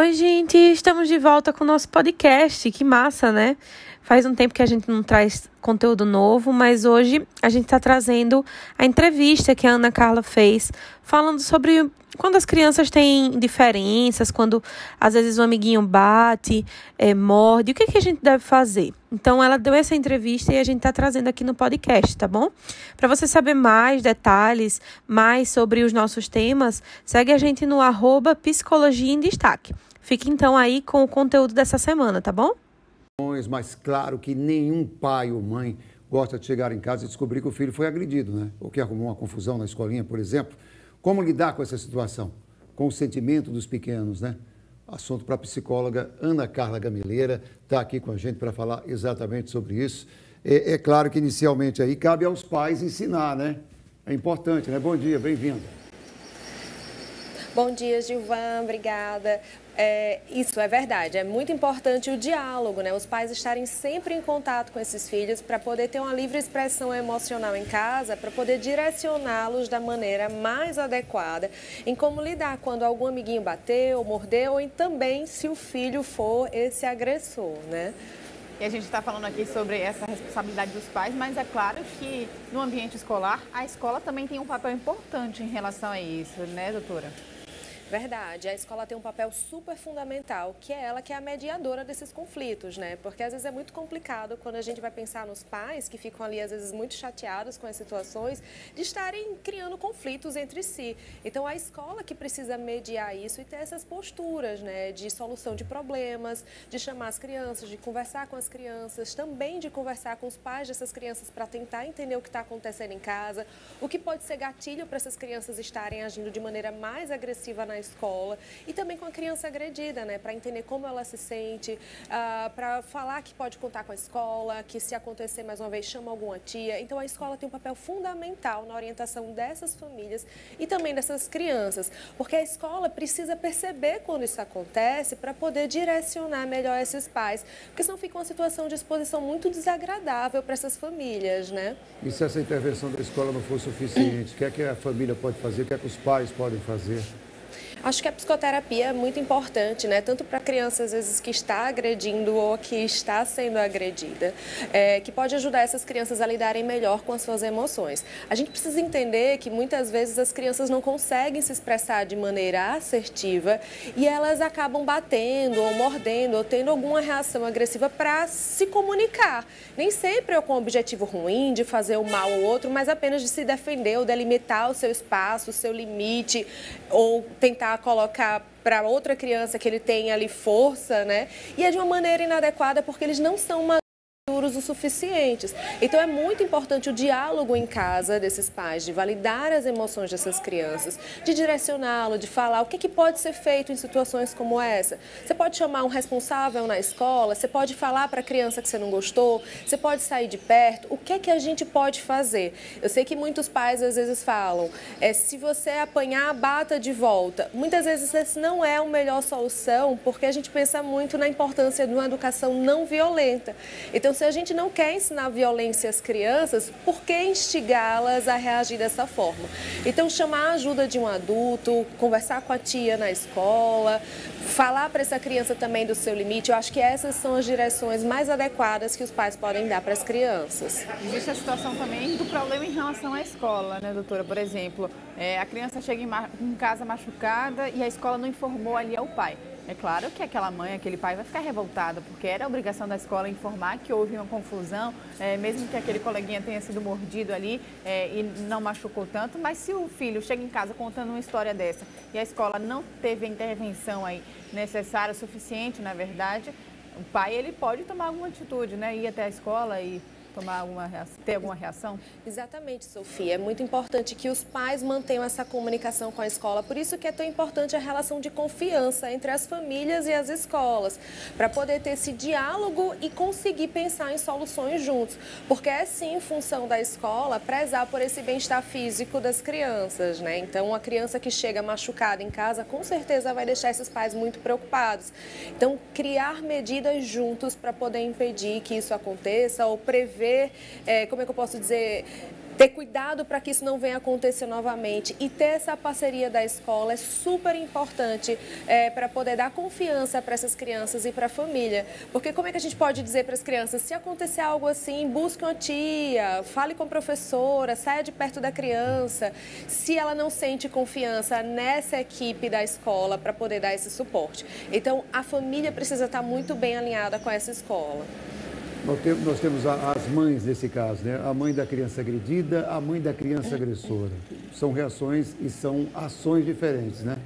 Oi, gente, estamos de volta com o nosso podcast. Que massa, né? Faz um tempo que a gente não traz conteúdo novo, mas hoje a gente está trazendo a entrevista que a Ana Carla fez, falando sobre quando as crianças têm diferenças, quando às vezes o amiguinho bate, é, morde, o que, que a gente deve fazer? Então, ela deu essa entrevista e a gente está trazendo aqui no podcast, tá bom? Para você saber mais detalhes, mais sobre os nossos temas, segue a gente no arroba Psicologia em Destaque. Fique então aí com o conteúdo dessa semana, tá bom? Mas claro que nenhum pai ou mãe gosta de chegar em casa e descobrir que o filho foi agredido, né? Ou que arrumou uma confusão na escolinha, por exemplo. Como lidar com essa situação? Com o sentimento dos pequenos, né? Assunto para a psicóloga Ana Carla Gamileira, está aqui com a gente para falar exatamente sobre isso. É, é, claro que inicialmente aí cabe aos pais ensinar, né? É importante, né? Bom dia, bem-vindo. Bom dia, Gilvan, obrigada. É, isso é verdade, é muito importante o diálogo, né? Os pais estarem sempre em contato com esses filhos para poder ter uma livre expressão emocional em casa, para poder direcioná-los da maneira mais adequada em como lidar quando algum amiguinho bateu, mordeu, ou também se o filho for esse agressor, né? E a gente está falando aqui sobre essa responsabilidade dos pais, mas é claro que no ambiente escolar, a escola também tem um papel importante em relação a isso, né, doutora? Verdade. A escola tem um papel super fundamental, que é ela que é a mediadora desses conflitos, né? Porque às vezes é muito complicado quando a gente vai pensar nos pais que ficam ali às vezes muito chateados com as situações de estarem criando conflitos entre si. Então a escola que precisa mediar isso e ter essas posturas, né, de solução de problemas, de chamar as crianças, de conversar com as crianças, também de conversar com os pais dessas crianças para tentar entender o que está acontecendo em casa, o que pode ser gatilho para essas crianças estarem agindo de maneira mais agressiva na escola e também com a criança agredida, né, para entender como ela se sente, uh, para falar que pode contar com a escola, que se acontecer mais uma vez chama alguma tia. Então a escola tem um papel fundamental na orientação dessas famílias e também dessas crianças, porque a escola precisa perceber quando isso acontece para poder direcionar melhor esses pais, porque senão fica uma situação de exposição muito desagradável para essas famílias, né? E se essa intervenção da escola não for suficiente, o que é que a família pode fazer, o que é que os pais podem fazer? Acho que a psicoterapia é muito importante, né? Tanto para a criança, às vezes, que está agredindo ou que está sendo agredida, é, que pode ajudar essas crianças a lidarem melhor com as suas emoções. A gente precisa entender que muitas vezes as crianças não conseguem se expressar de maneira assertiva e elas acabam batendo ou mordendo ou tendo alguma reação agressiva para se comunicar. Nem sempre é com o objetivo ruim de fazer o mal ao outro, mas apenas de se defender ou delimitar o seu espaço, o seu limite ou tentar tentar colocar para outra criança que ele tem ali força, né? E é de uma maneira inadequada porque eles não são uma o suficientes. Então é muito importante o diálogo em casa desses pais, de validar as emoções dessas crianças, de direcioná-lo, de falar o que, que pode ser feito em situações como essa. Você pode chamar um responsável na escola, você pode falar para a criança que você não gostou, você pode sair de perto. O que é que a gente pode fazer? Eu sei que muitos pais às vezes falam, é, se você apanhar, bata de volta. Muitas vezes essa não é a melhor solução, porque a gente pensa muito na importância de uma educação não violenta. Então, se a gente não quer ensinar violência às crianças, por que instigá-las a reagir dessa forma? Então, chamar a ajuda de um adulto, conversar com a tia na escola, falar para essa criança também do seu limite, eu acho que essas são as direções mais adequadas que os pais podem dar para as crianças. Existe a situação também do problema em relação à escola, né, doutora? Por exemplo, é, a criança chega em, em casa machucada e a escola não informou ali ao pai. É claro que aquela mãe, aquele pai vai ficar revoltado, porque era obrigação da escola informar que houve uma confusão, é, mesmo que aquele coleguinha tenha sido mordido ali é, e não machucou tanto, mas se o filho chega em casa contando uma história dessa e a escola não teve a intervenção aí necessária, suficiente, na verdade, o pai ele pode tomar alguma atitude, né? Ir até a escola e tomar alguma reação, ter alguma reação? Exatamente, Sofia. É muito importante que os pais mantenham essa comunicação com a escola. Por isso que é tão importante a relação de confiança entre as famílias e as escolas, para poder ter esse diálogo e conseguir pensar em soluções juntos. Porque é sim função da escola prezar por esse bem-estar físico das crianças, né? Então, uma criança que chega machucada em casa, com certeza vai deixar esses pais muito preocupados. Então, criar medidas juntos para poder impedir que isso aconteça ou prever ver, é, como é que eu posso dizer, ter cuidado para que isso não venha acontecer novamente e ter essa parceria da escola é super importante é, para poder dar confiança para essas crianças e para a família. Porque como é que a gente pode dizer para as crianças, se acontecer algo assim, busque uma tia, fale com a professora, saia de perto da criança, se ela não sente confiança nessa equipe da escola para poder dar esse suporte. Então, a família precisa estar muito bem alinhada com essa escola. Nós temos as mães nesse caso, né? A mãe da criança agredida, a mãe da criança agressora. São reações e são ações diferentes, né?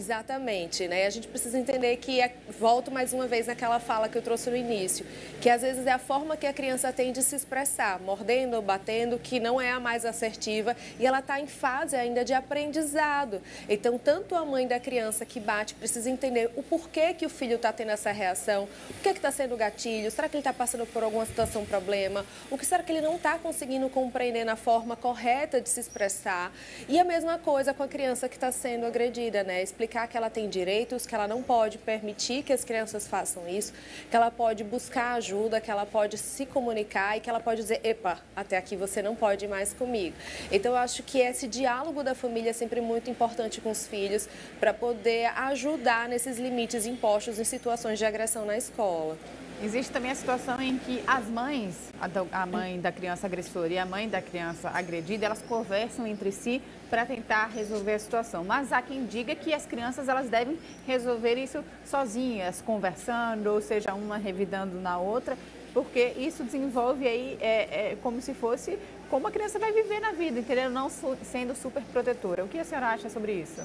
Exatamente, né? A gente precisa entender que, é, volto mais uma vez naquela fala que eu trouxe no início, que às vezes é a forma que a criança tem de se expressar, mordendo ou batendo, que não é a mais assertiva e ela está em fase ainda de aprendizado. Então, tanto a mãe da criança que bate precisa entender o porquê que o filho está tendo essa reação, o que está sendo gatilho, será que ele está passando por alguma situação, problema, o que será que ele não está conseguindo compreender na forma correta de se expressar. E a mesma coisa com a criança que está sendo agredida, né? explicar que ela tem direitos, que ela não pode permitir que as crianças façam isso, que ela pode buscar ajuda, que ela pode se comunicar e que ela pode dizer, epa, até aqui você não pode mais comigo. Então, eu acho que esse diálogo da família é sempre muito importante com os filhos para poder ajudar nesses limites impostos em situações de agressão na escola. Existe também a situação em que as mães, a mãe da criança agressora e a mãe da criança agredida, elas conversam entre si para tentar resolver a situação. Mas há quem diga que as crianças elas devem resolver isso sozinhas, conversando, ou seja, uma revidando na outra, porque isso desenvolve aí é, é, como se fosse como a criança vai viver na vida, entendeu? Não sendo super protetora. O que a senhora acha sobre isso?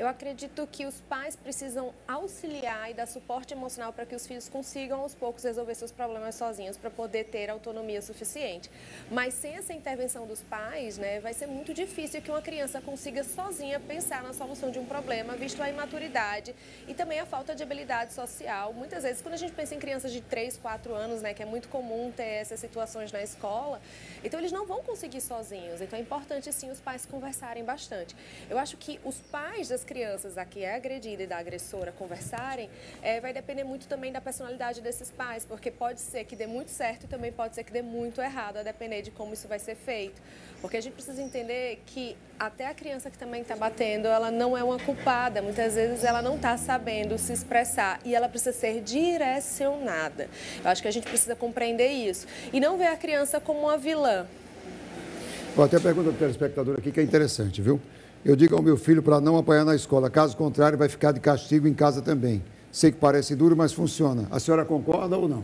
Eu acredito que os pais precisam auxiliar e dar suporte emocional para que os filhos consigam aos poucos resolver seus problemas sozinhos para poder ter autonomia suficiente. Mas sem essa intervenção dos pais, né, vai ser muito difícil que uma criança consiga sozinha pensar na solução de um problema, visto a imaturidade e também a falta de habilidade social. Muitas vezes, quando a gente pensa em crianças de 3, 4 anos, né, que é muito comum ter essas situações na escola, então eles não vão conseguir sozinhos. Então é importante sim os pais conversarem bastante. Eu acho que os pais das crianças, a que é agredida e da agressora, conversarem, é, vai depender muito também da personalidade desses pais, porque pode ser que dê muito certo e também pode ser que dê muito errado, a depender de como isso vai ser feito. Porque a gente precisa entender que até a criança que também está batendo, ela não é uma culpada. Muitas vezes ela não está sabendo se expressar e ela precisa ser direcionada. Eu acho que a gente precisa compreender isso. E não ver a criança como uma vilã. Até a pergunta do telespectador aqui que é interessante, viu? Eu digo ao meu filho para não apanhar na escola, caso contrário, vai ficar de castigo em casa também. Sei que parece duro, mas funciona. A senhora concorda ou não?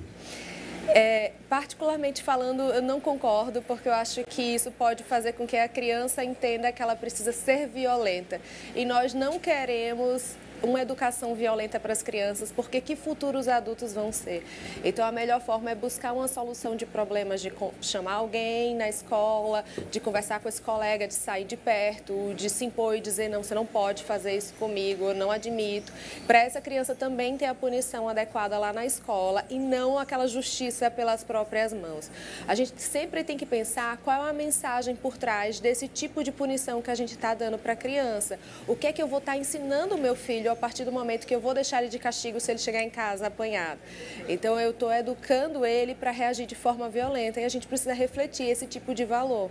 É, particularmente falando, eu não concordo, porque eu acho que isso pode fazer com que a criança entenda que ela precisa ser violenta. E nós não queremos uma educação violenta para as crianças, porque que futuros adultos vão ser? Então, a melhor forma é buscar uma solução de problemas, de chamar alguém na escola, de conversar com esse colega, de sair de perto, de se impor e dizer, não, você não pode fazer isso comigo, eu não admito. Para essa criança também ter a punição adequada lá na escola e não aquela justiça pelas próprias mãos. A gente sempre tem que pensar qual é a mensagem por trás desse tipo de punição que a gente está dando para a criança. O que é que eu vou estar tá ensinando o meu filho filho a partir do momento que eu vou deixar ele de castigo se ele chegar em casa apanhado. Então eu estou educando ele para reagir de forma violenta e a gente precisa refletir esse tipo de valor.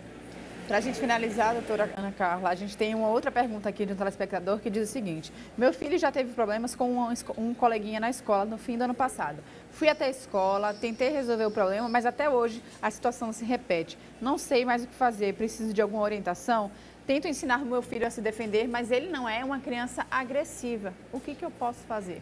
Para a gente finalizar, doutora Ana Carla, a gente tem uma outra pergunta aqui de um telespectador que diz o seguinte: Meu filho já teve problemas com um, um coleguinha na escola no fim do ano passado. Fui até a escola, tentei resolver o problema, mas até hoje a situação se repete. Não sei mais o que fazer, preciso de alguma orientação. Tento ensinar meu filho a se defender, mas ele não é uma criança agressiva. O que, que eu posso fazer?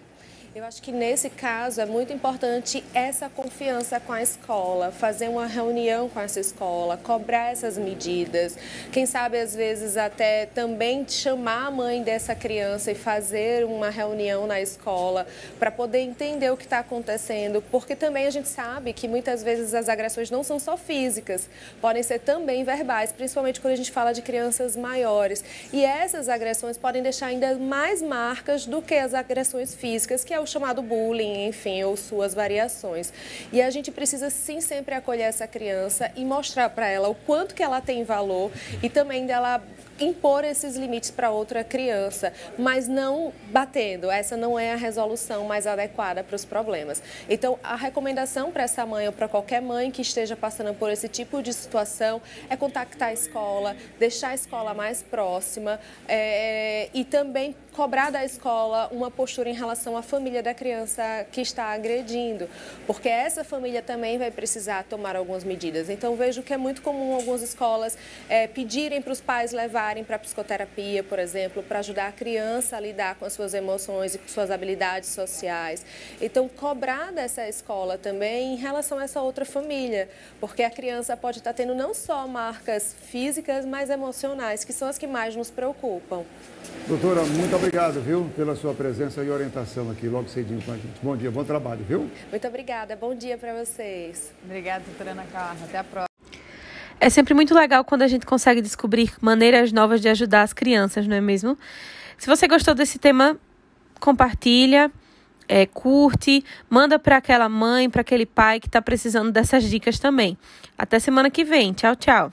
Eu acho que nesse caso é muito importante essa confiança com a escola, fazer uma reunião com essa escola, cobrar essas medidas. Quem sabe, às vezes, até também chamar a mãe dessa criança e fazer uma reunião na escola para poder entender o que está acontecendo, porque também a gente sabe que muitas vezes as agressões não são só físicas, podem ser também verbais, principalmente quando a gente fala de crianças maiores. E essas agressões podem deixar ainda mais marcas do que as agressões físicas, que é o chamado bullying, enfim, ou suas variações. E a gente precisa sim sempre acolher essa criança e mostrar para ela o quanto que ela tem valor e também dela impor esses limites para outra criança, mas não batendo. Essa não é a resolução mais adequada para os problemas. Então, a recomendação para essa mãe ou para qualquer mãe que esteja passando por esse tipo de situação é contactar a escola, deixar a escola mais próxima é, e também cobrar da escola uma postura em relação à família da criança que está agredindo, porque essa família também vai precisar tomar algumas medidas. Então, vejo que é muito comum algumas escolas é, pedirem para os pais levarem para psicoterapia, por exemplo, para ajudar a criança a lidar com as suas emoções e com suas habilidades sociais. Então, cobrar dessa escola também em relação a essa outra família, porque a criança pode estar tendo não só marcas físicas, mas emocionais, que são as que mais nos preocupam. Doutora, muito obrigado, viu, pela sua presença e orientação aqui logo cedinho com a gente. Bom dia, bom trabalho, viu? Muito obrigada, bom dia para vocês. Obrigada, doutora Ana Carla. Até a próxima. É sempre muito legal quando a gente consegue descobrir maneiras novas de ajudar as crianças, não é mesmo? Se você gostou desse tema, compartilha, é, curte, manda para aquela mãe, para aquele pai que está precisando dessas dicas também. Até semana que vem. Tchau, tchau.